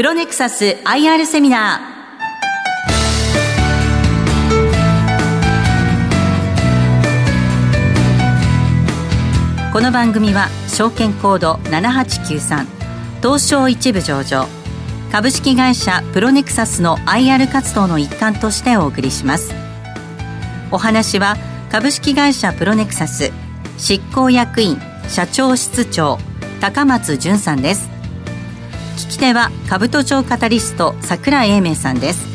プロネクサス IR セミナー。この番組は証券コード7893東証一部上場株式会社プロネクサスの IR 活動の一環としてお送りします。お話は株式会社プロネクサス執行役員社長室長高松淳さんです。聞き手は兜町カタリスト桜井英明さんです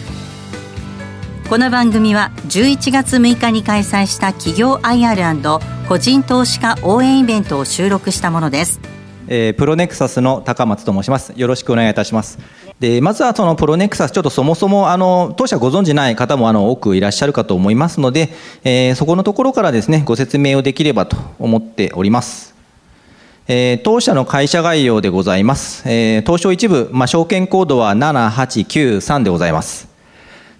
この番組は11月6日に開催した企業 IR& 個人投資家応援イベントを収録したものですえー、プロネクサスの高松と申します。よろしくお願いいたします。で、まずはそのプロネクサス、ちょっとそもそも、あの、当社ご存じない方も、あの、多くいらっしゃるかと思いますので、えー、そこのところからですね、ご説明をできればと思っております。えー、当社の会社概要でございます。えー、東証一部、まあ、証券コードは7893でございます。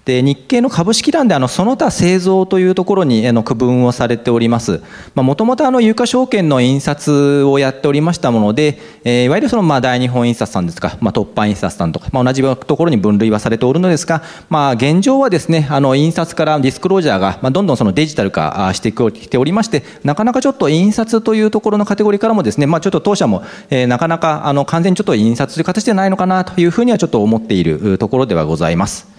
で日経の株式欄であのその他製造というところにあの区分をされております。もともと有価証券の印刷をやっておりましたもので、えー、いわゆるそのまあ大日本印刷さんですか、まあ、突破印刷さんとか、まあ、同じところに分類はされておるのですが、まあ、現状はですね、あの印刷からディスクロージャーがまあどんどんそのデジタル化してきておりまして、なかなかちょっと印刷というところのカテゴリーからもですね、まあ、ちょっと当社も、え、なかなかあの完全にちょっと印刷という形ではないのかなというふうにはちょっと思っているところではございます。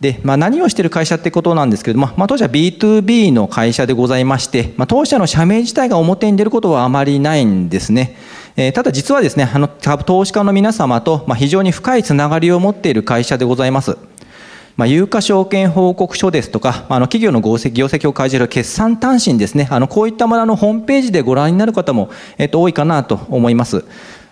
で、まあ、何をしている会社ってことなんですけれども、まあ、当社 B2B の会社でございまして、まあ、当社の社名自体が表に出ることはあまりないんですね。えー、ただ実はですね、あの、投資家の皆様と、まあ、非常に深いつながりを持っている会社でございます。まあ、有価証券報告書ですとか、あの企業の業績業績を開示する決算単身ですね、あのこういったもののホームページでご覧になる方も、えっと、多いかなと思います。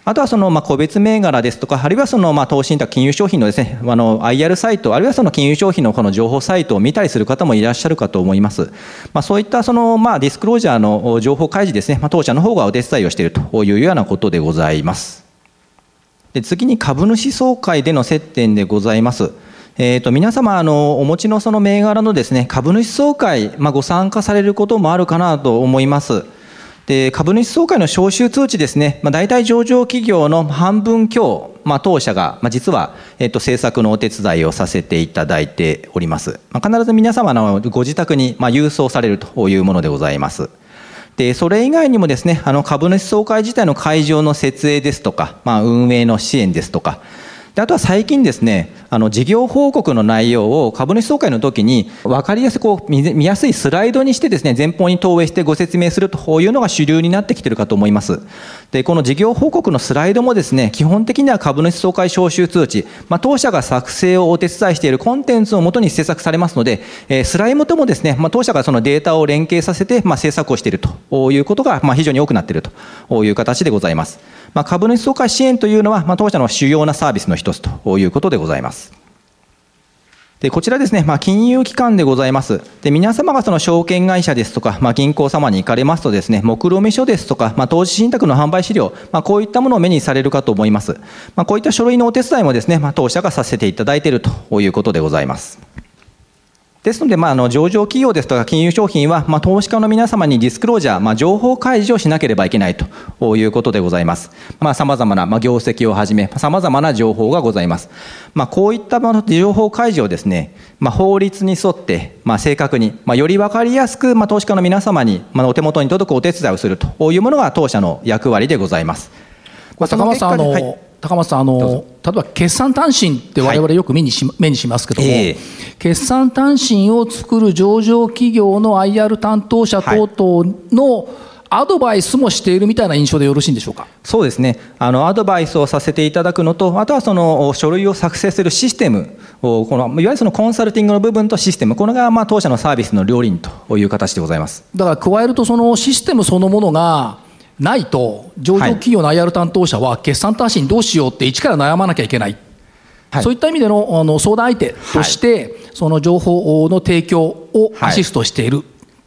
あとはそのまあ個別銘柄ですとか、あるいはそのまあ投資信託金融商品のですね、あの IR サイト、あるいはその金融商品のこの情報サイトを見たりする方もいらっしゃるかと思います。まあ、そういったそのまあディスクロージャーの情報開示ですね、まあ、当社の方がお手伝いをしているというようなことでございます。で次に株主総会での接点でございます。えーと、皆様あのお持ちのその銘柄のですね株主総会、まあ、ご参加されることもあるかなと思います。で株主総会の招集通知ですね、まあ、大体上場企業の半分強、まあ、当社が、まあ、実は、えっと、政策のお手伝いをさせていただいております。まあ、必ず皆様のご自宅に、まあ、郵送されるというものでございます。で、それ以外にもですね、あの株主総会自体の会場の設営ですとか、まあ、運営の支援ですとか、であとは最近ですね、あの事業報告の内容を株主総会の時に分かりやすくこう見やすいスライドにしてですね、前方に投影してご説明するというのが主流になってきてるかと思います。で、この事業報告のスライドもですね、基本的には株主総会招集通知、まあ、当社が作成をお手伝いしているコンテンツをもとに制作されますので、えー、スライムともですね、まあ、当社がそのデータを連携させて、まあ、制作をしているということが、まあ、非常に多くなっているという形でございます。まあ、株主総会支援というのは、まあ、当社の主要なサービスの一つということでございます。でこちらですね、まあ、金融機関でございます。で皆様がその証券会社ですとか、まあ、銀行様に行かれますとですね、目論見書ですとか、まあ、投資信託の販売資料、ま、こういったものを目にされるかと思います。ま、こういった書類のお手伝いもですね、ま、当社がさせていただいているということでございます。ですので、まあ、あの上場企業ですとか金融商品は、まあ、投資家の皆様にディスクロージャー、まあ、情報開示をしなければいけないということでございます。まあ、様々な、まあ、業績をはじめ、様々な情報がございます。まあ、こういった情報開示をですね、まあ、法律に沿って、まあ、正確に、まあ、より分かりやすく、まあ、投資家の皆様に、まあ、お手元に届くお手伝いをするというものが当社の役割でございます。これ高松さん、あの、はい高松さんあの例えば決算単身って我々よく目にし,、目にしますけども、えー、決算単身を作る上場企業の IR 担当者等々の、アドバイスもしているみたいな印象でよろしいんでしょうか？そうですね。あの、アドバイスをさせていただくのと、あとはその書類を作成するシステムをこの、いわゆるそのコンサルティングの部分とシステム、これがまあ当社のサービスの両輪という形でございます。だから加えると、そのシステムそのものが、ないと上場企業の IR 担当者は決算単身どうしようって一から悩まなきゃいけない、はい、そういった意味でのあの相談相手として、その情報の提供をアシストしている、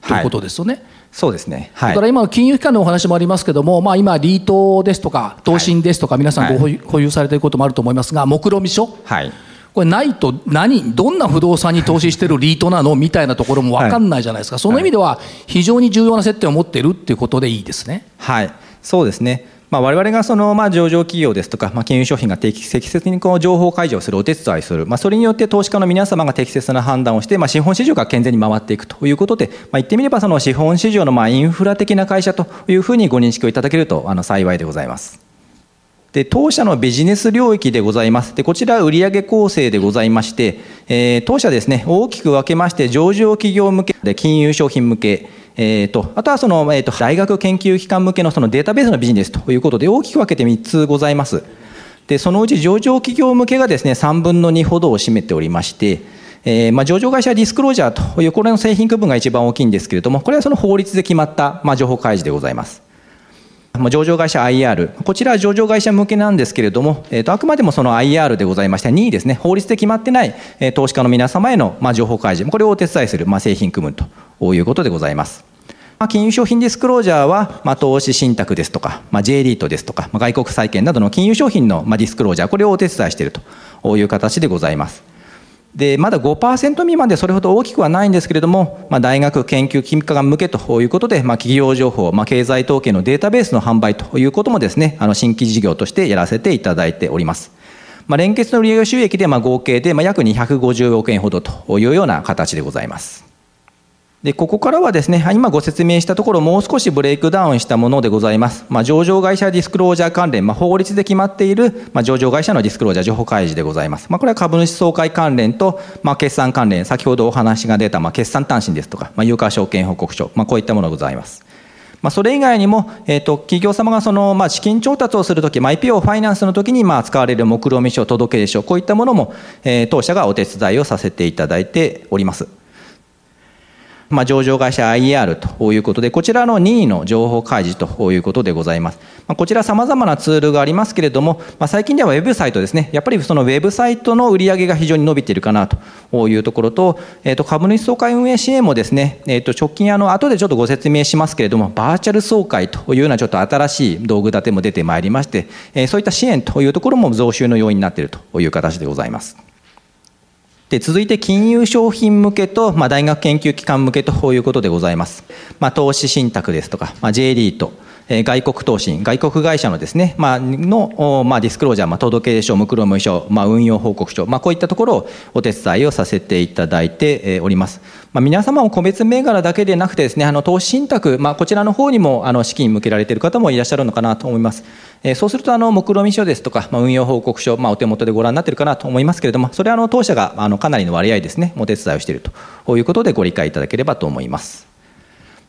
ということですよね。そうですね、はい、だから今、金融機関のお話もありますけれども、まあ、今、リートですとか、投信ですとか、皆さんご保有されていることもあると思いますが、目論見書、はい、これないと何どんな不動産に投資してるリートなのみたいなところも分かんないじゃないですか、はい、その意味では非常に重要な接点を持っているっていうことでいいですね。はい。そうですね。まあ、我々がそのまあ上場企業ですとか、まあ、金融商品が適切にこう情報開示をするお手伝いする、まあ、それによって投資家の皆様が適切な判断をして、まあ、資本市場が健全に回っていくということで、まあ、言ってみればその資本市場のまあインフラ的な会社というふうにご認識をいただけるとあの幸いでございます。で当社のビジネス領域でございます。でこちら売上構成でございまして、えー、当社ですね大きく分けまして上場企業向けで金融商品向けえーと、あとはその、えーと、大学研究機関向けのそのデータベースのビジネスということで大きく分けて3つございます。でそのうち上場企業向けがですね3分の2ほどを占めておりまして、えーまあ、上場会社ディスクロージャーというこれの製品区分が一番大きいんですけれどもこれはその法律で決まった、まあ、情報開示でございます。上場会社 IR、こちらは上場会社向けなんですけれども、えー、とあくまでもその IR でございまして、2位ですね、法律で決まってない、え、投資家の皆様への、ま、情報開示、これをお手伝いする、ま、製品区分ということでございます。ま金融商品ディスクロージャーは、ま、投資信託ですとか、ま、J リートですとか、ま、外国債券などの金融商品の、ま、ディスクロージャー、これをお手伝いしているという形でございます。でまだ5%未満でそれほど大きくはないんですけれども、まあ、大学研究機関向けということで、まあ、企業情報、まあ、経済統計のデータベースの販売ということもですねあの新規事業としてやらせていただいております。まあ、連結の利用収益でまあ合計でまあ約250億円ほどというような形でございます。でここからはですね今ご説明したところもう少しブレイクダウンしたものでございます、まあ、上場会社ディスクロージャー関連、まあ、法律で決まっている、まあ、上場会社のディスクロージャー情報開示でございます、まあ、これは株主総会関連と、まあ、決算関連先ほどお話が出た、まあ、決算単身ですとか、まあ、有価証券報告書、まあ、こういったものございます。まあ、それ以外にも、えー、と企業様がその、まあ、資金調達をするとき、まあ、IPO ファイナンスのときにまあ使われる目論見書、届出書、こういったものも、えー、当社がお手伝いをさせていただいております。まあ、上場会社 IR ということで、こちらの任意の情報開示ということでございます。まあ、こちら様々なツールがありますけれども、まあ、最近ではウェブサイトですね、やっぱりそのウェブサイトの売り上げが非常に伸びているかなというところと、えー、と株主総会運営支援もですね、えー、と直近あの、後でちょっとご説明しますけれども、バーチャル総会というようなちょっと新しい道具立ても出てまいりまして、えー、そういった支援というところも増収の要因になっているという形でございます。で続いて金融商品向けと、まあ、大学研究機関向けということでございます。まあ、投資信託ですとか、まあ、J リート、外国投資、外国会社のですね、まあ、の、まあ、ディスクロージャー、まあ、届出書、目論無書、まあ、運用報告書、まあ、こういったところをお手伝いをさせていただいております。まあ、皆様も個別銘柄だけでなくてですね、あの投資信託、まあ、こちらの方にもあの資金向けられている方もいらっしゃるのかなと思います。えそうするとあの目論見書ですとか、まあ、運用報告書、まあ、お手元でご覧になっているかなと思いますけれどもそれはあの当社があのかなりの割合ですねお手伝いをしているということでご理解いただければと思います。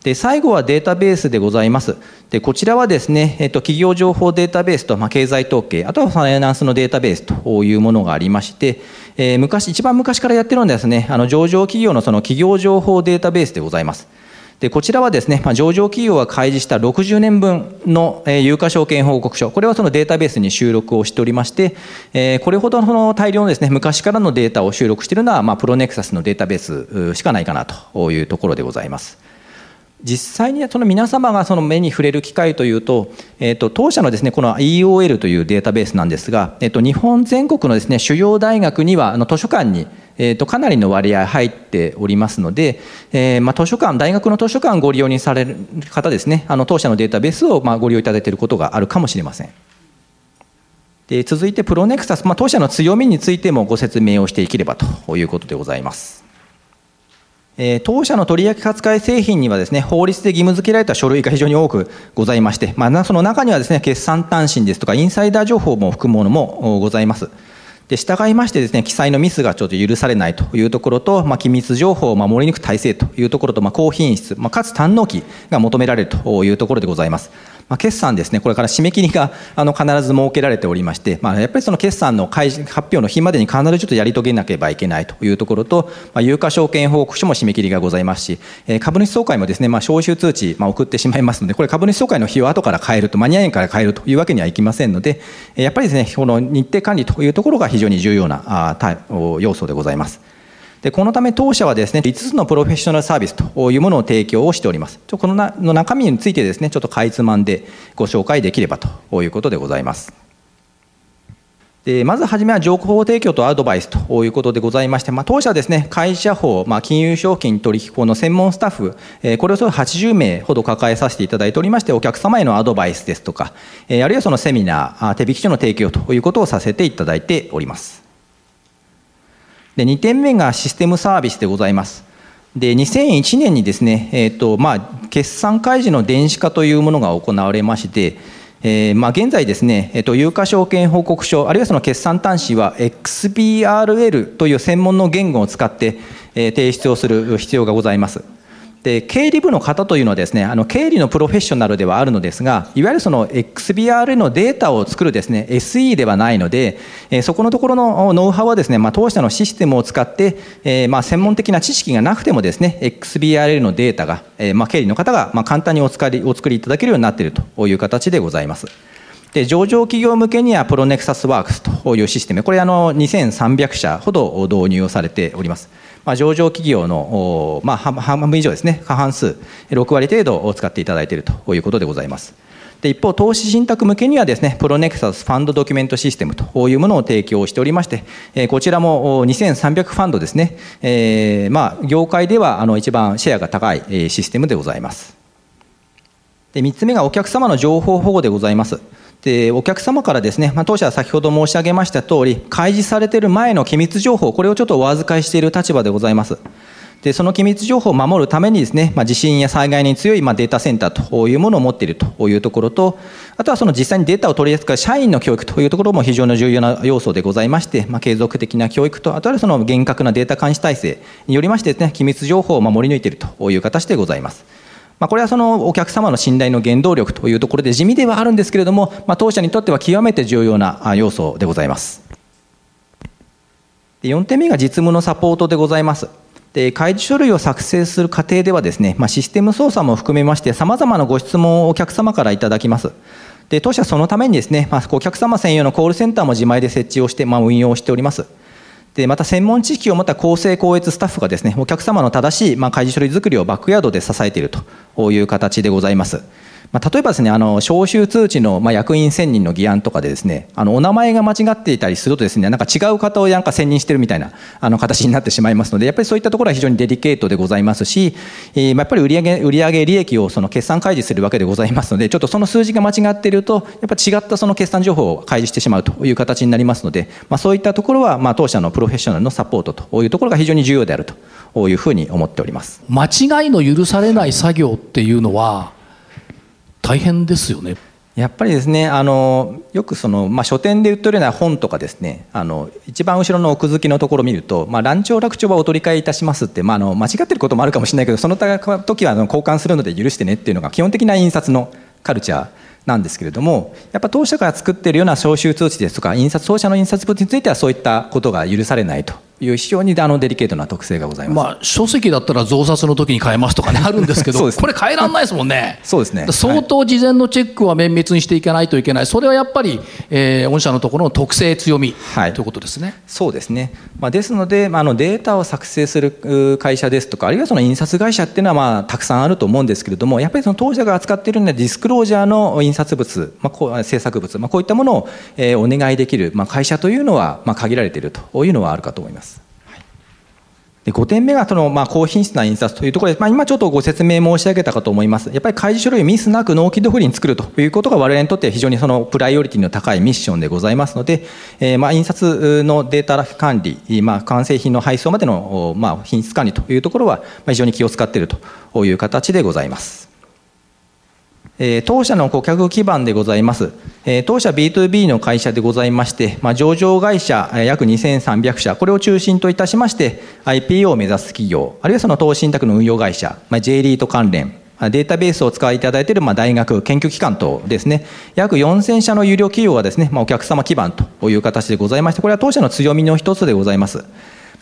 で最後はデータベースでございます。でこちらはですね、えっと、企業情報データベースと、まあ、経済統計、あとはファイナンスのデータベースというものがありまして、えー、昔、一番昔からやってるのはですね、あの上場企業のその企業情報データベースでございます。でこちらはですね、まあ、上場企業が開示した60年分の、えー、有価証券報告書、これはそのデータベースに収録をしておりまして、えー、これほどの大量のですね、昔からのデータを収録しているのは、まあ、プロネクサスのデータベースしかないかなというところでございます。実際にその皆様がその目に触れる機会というと、えー、と当社のですねこの EOL というデータベースなんですが、えー、と日本全国のですね主要大学にはあの図書館にえー、とかなりの割合入っておりますので、えーまあ、図書館大学の図書館をご利用にされる方ですねあの当社のデータベースをまあご利用いただいていることがあるかもしれません。で続いてプロネクサス、まあ、当社の強みについてもご説明をしていければということでございます。え当社の取扱い製品にはですね、法律で義務付けられた書類が非常に多くございまして、まあ、その中にはですね、決算単身ですとか、インサイダー情報も含むものもございます。で従いましてですね記載のミスがちょっと許されないというところと、まあ、機密情報を守り抜く体制というところと、まあ、高品質、まあ、かつ堪能期が求められるというところでございます。まあ、決算ですね、これから締め切りが あの必ず設けられておりまして、まあ、やっぱりその決算の開示発表の日までに必ずちょっとやり遂げなければいけないというところと、まあ、有価証券報告書も締め切りがございますし、えー、株主総会もですね、まあ、招集通知、まあ、送ってしまいますので、これ株主総会の日を後から変えると、間に合いから変えるというわけにはいきませんので、やっぱりですね、この日程管理というところが非常に重要なあ要素でございます。でこのため当社はですね5つのプロフェッショナルサービスというものを提供をしておりますこのなの中身についてですねちょっとかいつまんでご紹介できればということでございますでまずはじめは情報提供とアドバイスということでございまして、まあ、当社はですね、会社法、まあ、金融商品取引法の専門スタッフ、えこれをそ80名ほど抱えさせていただいておりまして、お客様へのアドバイスですとか、えあるいはそのセミナー、手引き書の提供ということをさせていただいております。で2点目がシステムサービスでございます。で2001年にですね、えーとまあ、決算開示の電子化というものが行われまして、えーまあ、現在ですね、えーと、有価証券報告書あるいはその決算端子は XBRL という専門の言語を使って、えー、提出をする必要がございます。で経理部の方というのはですねあの経理のプロフェッショナルではあるのですがいわゆるその XBR のデータを作るですね SE ではないので、えそこのところのノウハウはですね、まあ、当社のシステムを使って、えー、まあ専門的な知識がなくてもですね XBRL のデータが、えー、まあ経理の方がま簡単にお作りお作りいただけるようになっているという形でございます。で上場企業向けにはプロネクサスワークスというシステムこれあの2300社ほど導入をされております。まあ、上場企業の、まあ、半分以上ですね、過半数、6割程度を使っていただいているということでございます。で一方、投資信託向けにはですね、プロネクサスファンドドキュメントシステムというものを提供しておりまして、えこちらも2300ファンドですね、えー、まあ、業界ではあの一番シェアが高いシステムでございます。で3つ目がお客様の情報保護でございます。でお客様からですね、まあ、当社は先ほど申し上げました通り、開示されている前の機密情報、これをちょっとお預かりしている立場でございます。でその機密情報を守るためにですね、まあ、地震や災害に強いまあデータセンターというものを持っているというところと、あとはその実際にデータを取り扱う社員の教育というところも非常に重要な要素でございまして、まあ、継続的な教育と、あとはその厳格なデータ監視体制によりましてですね、機密情報を守り抜いているという形でございます。まあ、これはそのお客様の信頼の原動力というところで地味ではあるんですけれども、まあ、当社にとっては極めて重要な要素でございます。で4点目が実務のサポートでございます。で開示書類を作成する過程ではですね、まあ、システム操作も含めましてさまざまなご質問をお客様からいただきます。で当社そのためにですね、まあ、お客様専用のコールセンターも自前で設置をして、まあ、運用しております。でまた専門知識を持った公正高越スタッフがですねお客様の正しい、ま、開示書類作りをバックヤードで支えているという形でございます。まあ、例えばですね、あの、招集通知の、まあ、役員選任の議案とかでですね、あの、お名前が間違っていたりするとですね、なんか違う方をなんか選任してるみたいな、あの、形になってしまいますので、やっぱりそういったところは非常にデリケートでございますし、えー、やっぱり売上売上利益をその決算開示するわけでございますので、ちょっとその数字が間違っていると、やっぱり違ったその決算情報を開示してしまうという形になりますので、まあ、そういったところは、まあ、当社のプロフェッショナルのサポートというところが非常に重要であるというふうに思っております。間違いの許されない作業っていうのは、大変ですよね。やっぱりですねあのよくその、まあ、書店で売ってるような本とかですねあの一番後ろの奥付きのところを見ると「まあ、乱調楽調はお取り替えいたします」って、まあ、あの間違ってることもあるかもしれないけどその時はあの交換するので許してねっていうのが基本的な印刷のカルチャーなんですけれどもやっぱ当社が作ってるような招集通知ですとか印刷当社の印刷物についてはそういったことが許されないという非常にあのデリケートな特性がございます、まあ、書籍だったら増刷の時に変えますとかねあるんですけどね、これ変えられないですもんね。そうですね。相当事前のチェックは綿密にしていかないといけない。それはやっぱり、えー、御社のところの特性強み、はい、ということですね。そうですね、まあ、ですので、まあ、あのデータを作成する会社ですとかあるいはその印刷会社っていうのはまあたくさんあると思うんですけれどもやっぱりその当社が扱っているのはディスクロージャーの印刷物、まあ、こう制作物、まあ、こういったものを、えー、お願いできる、まあ、会社というのは、まあ、限られているというのはあるかと思います。で5点目がその、まあ、高品質な印刷というところで、まあ、今ちょっとご説明申し上げたかと思います。やっぱり開示書類をミスなく納期通りに作るということが我々にとって非常にそのプライオリティの高いミッションでございますので、えー、まあ印刷のデータ管理、まあ、完成品の配送までの、まあ、品質管理というところは非常に気を使っているという形でございます。え当社の顧客基盤でございます。え当社 B2B の会社でございまして、まあ、上場会社約2300社、これを中心といたしまして、IPO を目指す企業、あるいはその投資信託の運用会社、まあ、J リート関連、データベースを使っていただいているまあ大学、研究機関等ですね、約4000社の有料企業がですね、まあ、お客様基盤という形でございまして、これは当社の強みの一つでございます。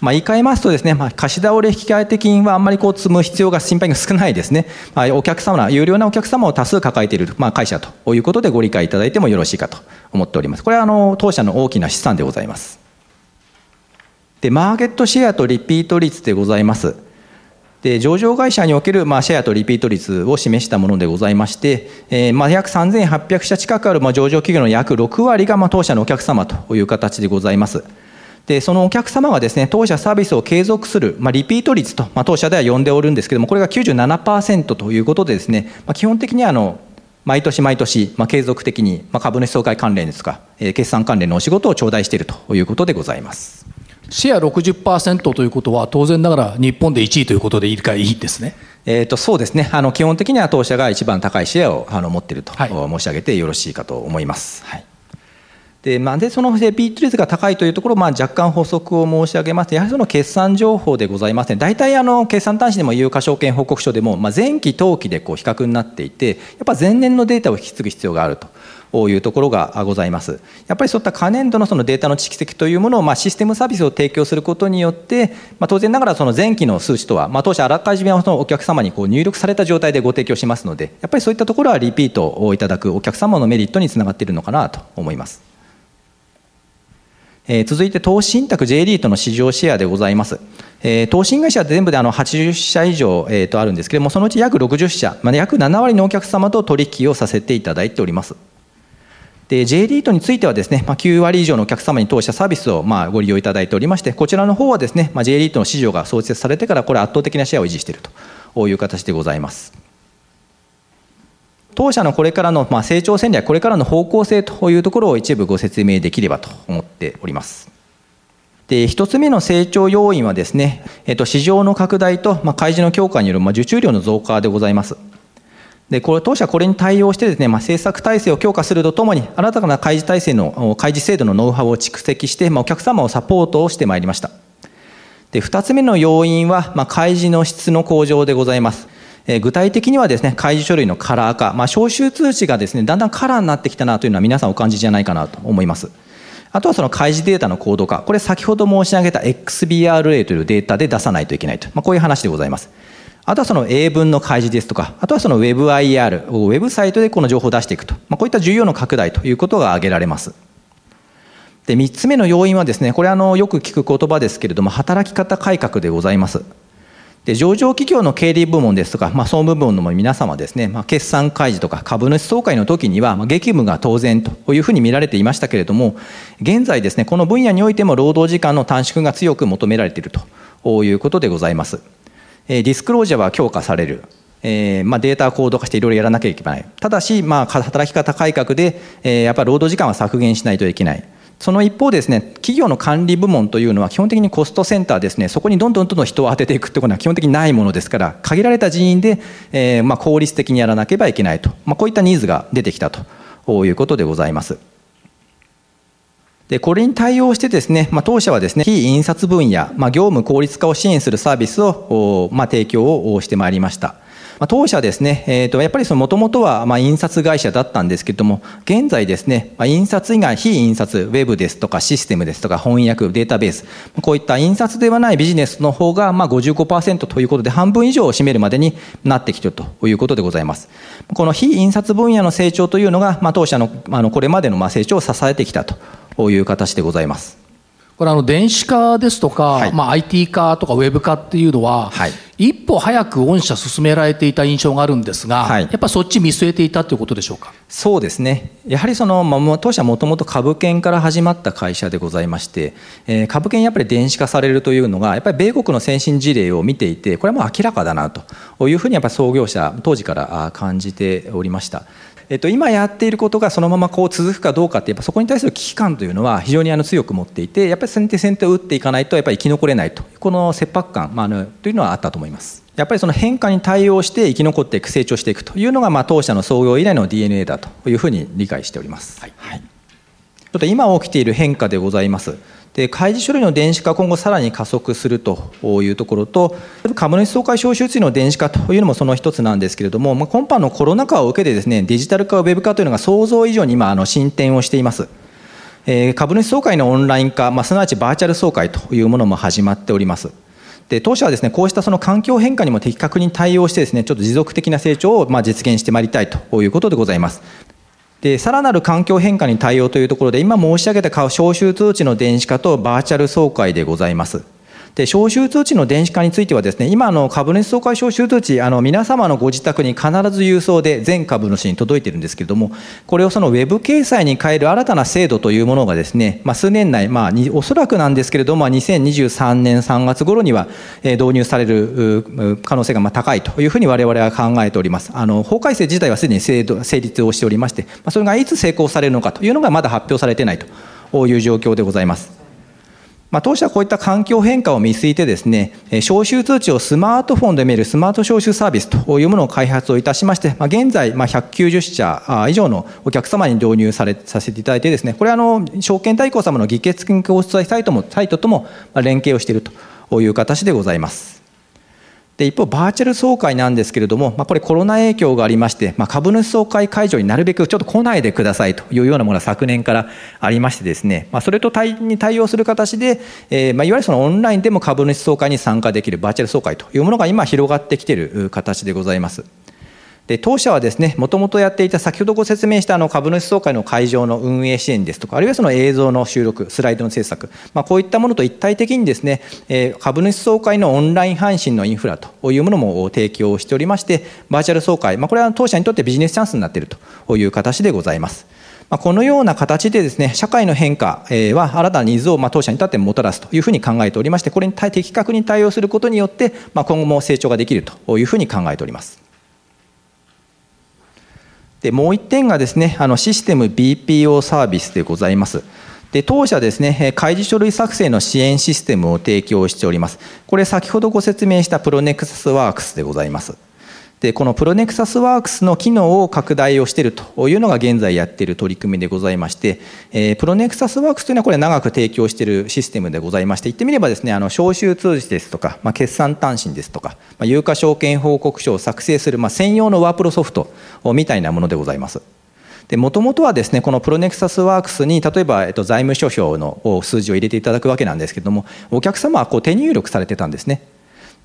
まあ、言い換えますとですね、まあ、貸し倒れ引き換え金はあんまりこう積む必要が心配が少ないですね、まあ、お客様有料なお客様を多数抱えている、まあ、会社ということでご理解いただいてもよろしいかと思っております。これはあの当社の大きな資産でございます。でマーケットシェアとリピート率でございます。で上場会社における、まあ、シェアとリピート率を示したものでございまして、えーまあ、約3800社近くある、まあ、上場企業の約6割が、まあ、当社のお客様という形でございます。でそのお客様がですね当社サービスを継続する、まあ、リピート率と、まあ、当社では呼んでおるんですけどもこれが97%ということでですね、まあ、基本的にあの毎年毎年、まあ、継続的に、まあ、株主総会関連ですとか、えー、決算関連のお仕事を頂戴しているということでございます。シェア60%ということは、当然ながら日本で1位ということでいいかいいですね。えー、とそうですねあの基本的には当社が一番高いシェアをあの持っていると、申し上げてよろしいかと思います。はいでまあ、でそのレピート率が高いというところ、まあ、若干補足を申し上げますと、やはりその決算情報でございますね、大体あの決算端子でも有価証券報告書でも、まあ、前期、当期でこう比較になっていて、やっぱ前年のデータを引き継ぐ必要があると。いうところがございます。やっぱりそういった可年度のそのデータの蓄積というものを、まあ、システムサービスを提供することによって、まあ、当然ながらその前期の数値とは、まあ、当社あらかじめそのお客様にこう入力された状態でご提供しますので、やっぱりそういったところはリピートをいただくお客様のメリットにつながっているのかなと思います。え、続いて投資信託 J リートの市場シェアでございます。え、投信会社は全部であの80社以上、えー、とあるんですけれども、そのうち約60社、まあ、約7割のお客様と取引をさせていただいております。で J リートについてはですね、ま、9割以上のお客様に当社サービスをまご利用いただいておりまして、こちらの方はですね、ま、J リートの市場が創設されてから、これ圧倒的なシェアを維持しているという形でございます。当社のこれからのまあ成長戦略、これからの方向性というところを一部ご説明できればと思っております。で、一つ目の成長要因はですね、えっと、市場の拡大と、まあ、開示の強化による、まあ、受注量の増加でございます。でこれ当社これに対応してですね、まあ、政策体制を強化するとともに新たな開示体制の開示制度のノウハウを蓄積して、まあ、お客様をサポートをしてまいりましたで2つ目の要因は、まあ、開示の質の向上でございます具体的にはですね開示書類のカラー化、まあ、招集通知がですねだんだんカラーになってきたなというのは皆さんお感じじゃないかなと思いますあとはその開示データのコード化これ先ほど申し上げた XBRA というデータで出さないといけないと、まあ、こういう話でございますあとはその英文の開示ですとか、あとはその WebIR、ウェブサイトでこの情報を出していくと、まあ、こういった重要の拡大ということが挙げられます。で、3つ目の要因はですね、これあのよく聞く言葉ですけれども、働き方改革でございます。で上場企業の経理部門ですとか、まあ、総務部門の皆様ですね、まあ、決算開示とか株主総会の時には、まあ、激務が当然というふうに見られていましたけれども、現在ですね、この分野においても労働時間の短縮が強く求められているということでございますえ。ディスクロージャーは強化される。えーまあ、データをコード化していろいろやらなきゃいけない。ただし、まあ、働き方改革で、えー、やっぱり労働時間は削減しないといけない。その一方ですね、企業の管理部門というのは基本的にコストセンターですね、そこにどんどんどんどん人を当てていくということは基本的にないものですから、限られた人員で、えーまあ、効率的にやらなければいけないと、まあ、こういったニーズが出てきたということでございます。で、これに対応してですね、まあ、当社はですね、非印刷分野、まあ、業務効率化を支援するサービスを、まあ、提供をしてまいりました。まあ、当社ですね、えー、とやっぱりもともとはまあ印刷会社だったんですけども、現在ですね、まあ、印刷以外、非印刷、ウェブですとかシステムですとか翻訳、データベース、こういった印刷ではないビジネスの方がまあ55%ということで、半分以上を占めるまでになってきているということでございます。この非印刷分野の成長というのが、まあ、当社のあのこれまでのまあ成長を支えてきたという形でございます。これあの電子化ですとか、はい、まあ、IT 化とかウェブ化っていうのは、はい、一歩早く御社進められていた印象があるんですが、はい、やっぱそっち見据えていたということでしょうか？そうですね、やはりその、まあ、当社はもともと株券から始まった会社でございまして、えー、株券やっぱり電子化されるというのが、やっぱり米国の先進事例を見ていて、これはもう明らかだなというふうに、やっぱり創業者、当時から感じておりました。えっと、今やっていることがそのままこう続くかどうかってやっぱそこに対する危機感というのは非常にあの強く持っていてやっぱり先手先手を打っていかないとやっぱり生き残れないとこの切迫感、まあ、あのというのはあったと思います。やっぱりその変化に対応して生き残っていく成長していくというのがまあ当社の創業以来の DNA だというふうに理解しております。はい、はい、ちょっと今起きている変化でございます。で開示書類の電子化今後さらに加速するというところと株主総会招集通の電子化というのもその一つなんですけれども、まあ、今般のコロナ禍を受けてですねデジタル化ウェブ化というのが想像以上に今あの進展をしています。えー、株主総会のオンライン化、まあ、すなわちバーチャル総会というものも始まっております。で当社はですねこうしたその環境変化にも的確に対応してですねちょっと持続的な成長をまあ実現してまいりたいということでございます。でさらなる環境変化に対応というところで今申し上げた招集通知の電子化とバーチャル総会でございます。で招集通知の電子化についてはですね今の株主総会招集通知あの皆様のご自宅に必ず郵送で全株主に届いてるんですけれどもこれをそのウェブ掲載に変える新たな制度というものがですね、まあ、数年内、まあ、おそらくなんですけれども2023年3月頃には導入される可能性がま高いというふうに我々は考えております。あの法改正自体はすでに制度成立をしておりまして、ま、それがいつ成功されるのかというのがまだ発表されてないという状況でございます。まあ、当社はこういった環境変化を見据えてですね、招集通知をスマートフォンで見るスマート招集サービスというものを開発をいたしまして、まあ、現在、まあ、190社以上のお客様に導入されさせていただいてですね、これはあの証券代行様の議決金交通サイトもサイトとも連携をしているという形でございます。で一方、バーチャル総会なんですけれども、まあ、これ、コロナ影響がありまして、まあ、株主総会会場になるべくちょっと来ないでくださいというようなものが昨年からありましてですね、まあ、それと対に対応する形で、えーまあ、いわゆるそのオンラインでも株主総会に参加できるバーチャル総会というものが今、広がってきている形でございます。で当社はですねもともとやっていた先ほどご説明したあの株主総会の会場の運営支援ですとかあるいはその映像の収録スライドの制作、まあ、こういったものと一体的にですね、え株主総会のオンライン配信のインフラというものも提供しておりましてバーチャル総会、まあ、これは当社にとってビジネスチャンスになっているという形でございます。まこのような形でですね社会の変化は新たなニーズをま当社にとってもたらすというふうに考えておりましてこれに的確に対応することによってま今後も成長ができるというふうに考えております。でもう1点がですねあのシステム BPO サービスでございます。で当社ですね開示書類作成の支援システムを提供しております。これ先ほどご説明したプロネクサスワークスでございます。でこのプロネクサスワークスの機能を拡大をしているというのが現在やっている取り組みでございまして、えー、プロネクサスワークスというのはこれ長く提供しているシステムでございまして言ってみればですねあの招集通知ですとか、まあ、決算短信ですとか、まあ、有価証券報告書を作成する、まあ、専用のワープロソフトみたいなものでございます。もともとはですねこのプロネクサスワークスに例えば、えっと、財務諸表の数字を入れていただくわけなんですけどもお客様はこう手入力されてたんですね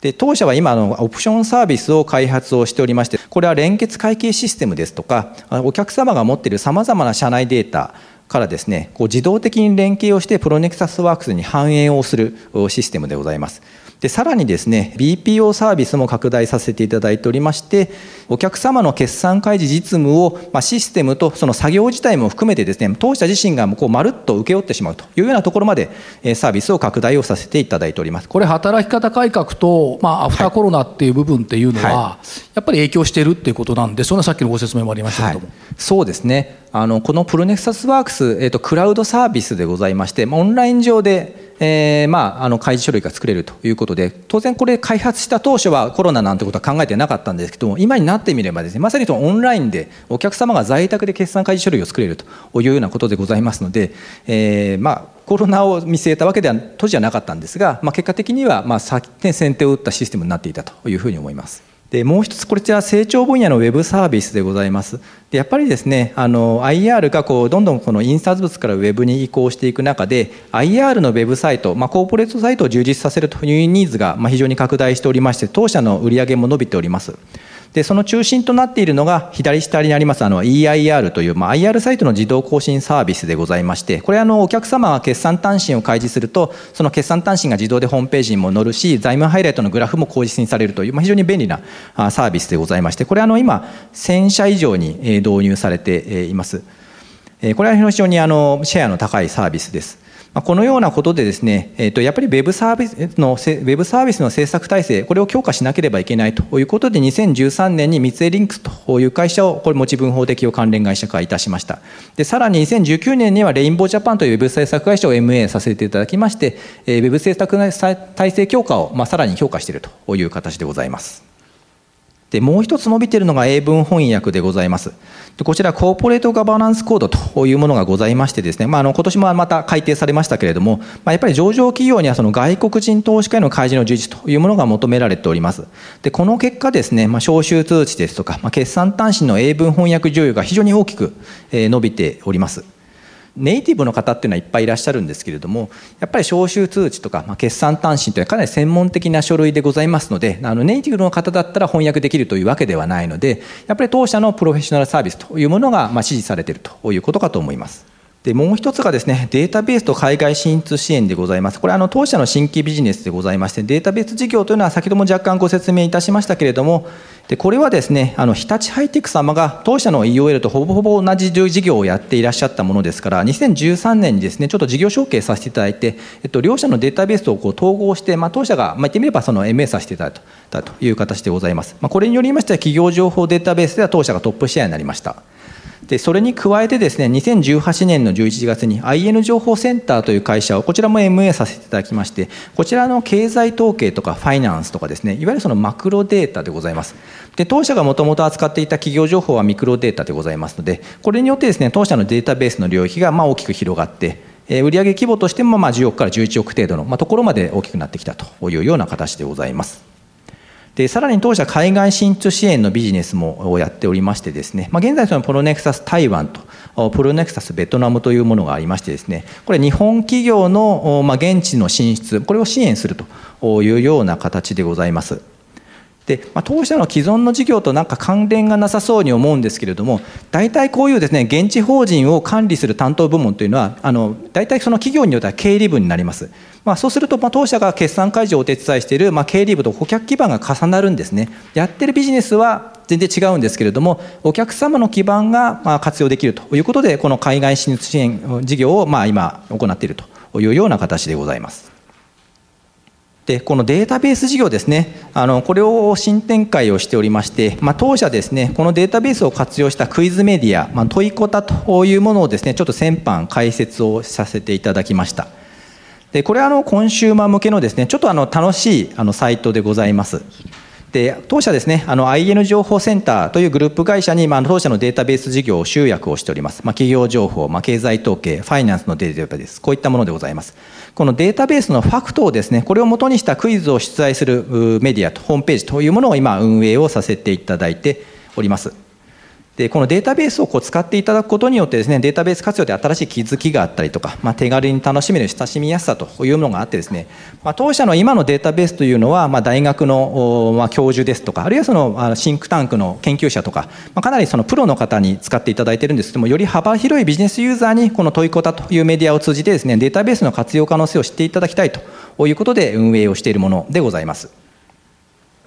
で当社は今のオプションサービスを開発をしておりましてこれは連結会計システムですとかお客様が持っているさまざまな社内データからですねこう自動的に連携をしてプロネクサスワークスに反映をするシステムでございます。でさらにですね BPO サービスも拡大させていただいておりましてお客様の決算開示実務を、まあ、システムとその作業自体も含めてですね当社自身がこうまるっと請け負ってしまうというようなところまでサービスを拡大をさせていただいております。これ働き方改革と、まあ、アフターコロナっていう部分っていうのは、はい、やっぱり影響しているっていうことなんでそんなさっきのご説明もありましたけども、はい、そうですね。あのこのプロネクサスワークス、えーと、クラウドサービスでございまして、オンライン上で、えーまあ、あの開示書類が作れるということで当然これ開発した当初はコロナなんてことは考えてなかったんですけども今になってみればですねまさにそのオンラインでお客様が在宅で決算開示書類を作れるというようなことでございますので、えー、まあコロナを見据えたわけでは当時はなかったんですが、まあ、結果的にはまあ先手先手を打ったシステムになっていたというふうに思います。でもう一つこちら成長分野のウェブサービスでございます。でやっぱりですねあの IR がこうどんどんこの印刷物からウェブに移行していく中で IR のウェブサイト、まあ、コーポレートサイトを充実させるというニーズが非常に拡大しておりまして当社の売り上げも伸びております。でその中心となっているのが左下にありますあの EIR という、まあ、IR サイトの自動更新サービスでございましてこれあのお客様が決算単身を開示するとその決算単身が自動でホームページにも載るし財務ハイライトのグラフも公示にされるという、まあ、非常に便利なサービスでございましてこれあの今1000社以上に導入されています。これは非常にあのシェアの高いサービスです。このようなことでですね、えー、とやっぱりウェブサービスのウェブサービスの制作体制これを強化しなければいけないということで2013年に三井リンクスという会社をこれ持ち分法適用関連会社化いたしました。でさらに2019年にはレインボージャパンというウェブ制作会社を MA させていただきまして、えー、ウェブ制作体制強化を、ま、さらに評価しているという形でございます。でもう一つ伸びているのが英文翻訳でございます。でこちらコーポレートガバナンスコードというものがございましてですね、まあ、あの今年もまた改定されましたけれども、まあ、やっぱり上場企業にはその外国人投資家への開示の従事というものが求められております。でこの結果ですね、まあ、招集通知ですとか、まあ、決算単身の英文翻訳需要が非常に大きく伸びております。ネイティブの方っていうのはいっぱいいらっしゃるんですけれどもやっぱり招集通知とか、まあ、決算単身というのはかなり専門的な書類でございますのであのネイティブの方だったら翻訳できるというわけではないのでやっぱり当社のプロフェッショナルサービスというものが、まあ、支持されているということかと思います。でもう一つがですねデータベースと海外進出支援でございます。これはあの当社の新規ビジネスでございましてデータベース事業というのは先ほども若干ご説明いたしましたけれどもでこれはですねあの日立ハイテク様が当社の EOL とほぼほぼ同じ事業をやっていらっしゃったものですから2013年にですねちょっと事業承継させていただいて、えっと、両社のデータベースをこう統合して、まあ、当社が、まあ、言ってみればその MA させていただいたという形でございます、まあ、これによりましては企業情報データベースでは当社がトップシェアになりました。でそれに加えてですね2018年の11月に IN 情報センターという会社をこちらも MA させていただきましてこちらの経済統計とかファイナンスとかですねいわゆるそのマクロデータでございますで当社がもともと扱っていた企業情報はミクロデータでございますのでこれによってですね当社のデータベースの領域がま大きく広がって売上規模としてもまあ10億から11億程度のところまで大きくなってきたというような形でございます。でさらに当社海外進出支援のビジネスもやっておりましてですね、まあ、現在そのプロネクサス台湾とプロネクサスベトナムというものがありましてですねこれ日本企業のまあ現地の進出これを支援するというような形でございます。で、まあ、当社の既存の事業となんか関連がなさそうに思うんですけれども大体こういうですね現地法人を管理する担当部門というのはあの大体その企業によっては経理部になります、まあ、そうするとまあ当社が決算開示をお手伝いしているまあ経理部と顧客基盤が重なるんですね。やってるビジネスは全然違うんですけれどもお客様の基盤がまあ活用できるということでこの海外進出支援事業をまあ今行っているというような形でございます。でこのデータベース事業ですね。あのこれを新展開をしておりまして、まあ、当社ですねこのデータベースを活用したクイズメディア、まあ、問いこたというものをですねちょっと先般解説をさせていただきました。でこれはあのコンシューマー向けのですねちょっとあの楽しいあのサイトでございます。で当社ですねあの IN 情報センターというグループ会社に、まあ、当社のデータベース事業を集約をしております、まあ、企業情報、まあ、経済統計ファイナンスのデータベースこういったものでございます。このデータベースのファクトをですねこれをもとにしたクイズを出題するメディアとホームページというものを今運営をさせていただいております。でこのデータベースをこう使っていただくことによってですねデータベース活用で新しい気づきがあったりとか、まあ、手軽に楽しめる親しみやすさというものがあってですね、まあ、当社の今のデータベースというのは、まあ、大学の、まあ、教授ですとかあるいはそのシンクタンクの研究者とか、まあ、かなりそのプロの方に使っていただいているんです。けどもより幅広いビジネスユーザーにこの問いこたというメディアを通じてですねデータベースの活用可能性を知っていただきたいということで運営をしているものでございます。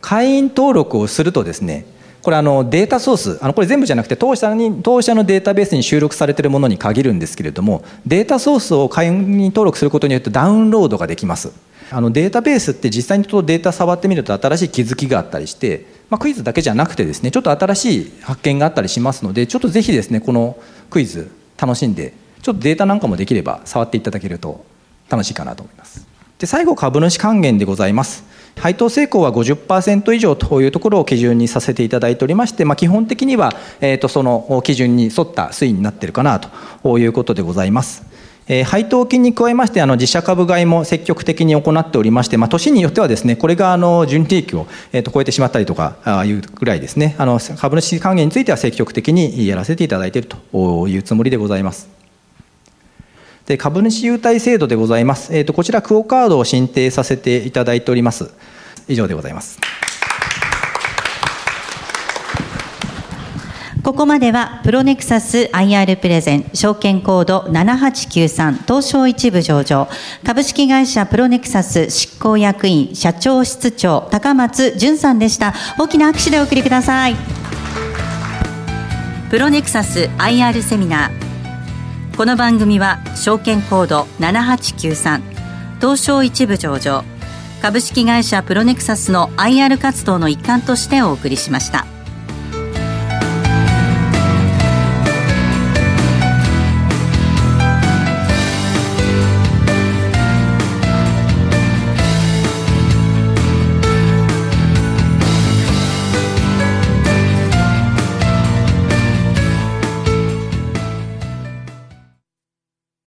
会員登録をするとですねこれあのデータソースあのこれ全部じゃなくて当社に当社のデータベースに収録されているものに限るんですけれどもデータソースを会員に登録することによってダウンロードができます。あのデータベースって実際にとデータ触ってみると新しい気づきがあったりして、まあ、クイズだけじゃなくてですねちょっと新しい発見があったりしますのでちょっとぜひですねこのクイズ楽しんでちょっとデータなんかもできれば触っていただけると楽しいかなと思います。で最後株主還元でございます。配当成功は50%以上というところを基準にさせていただいておりまして、まあ、基本的には、えー、とその基準に沿った推移になっているかなということでございます。え、配当金に加えましてあの自社株買いも積極的に行っておりまして、まあ、年によってはですねこれがあの純利益を、えー、と超えてしまったりとかあいうぐらいですねあの株主還元については積極的にやらせていただいているというつもりでございます。で株主優待制度でございます、えーと、こちらクオカードを申請させていただいております。以上でございます。ここまではプロネクサス IR プレゼン証券コード7893東証一部上場。株式会社プロネクサス執行役員社長室長高松淳さんでした。大きな拍手でお送りください。プロネクサス IR セミナー。この番組は証券コード7893東証一部上場株式会社プロネクサスの IR 活動の一環としてお送りしました。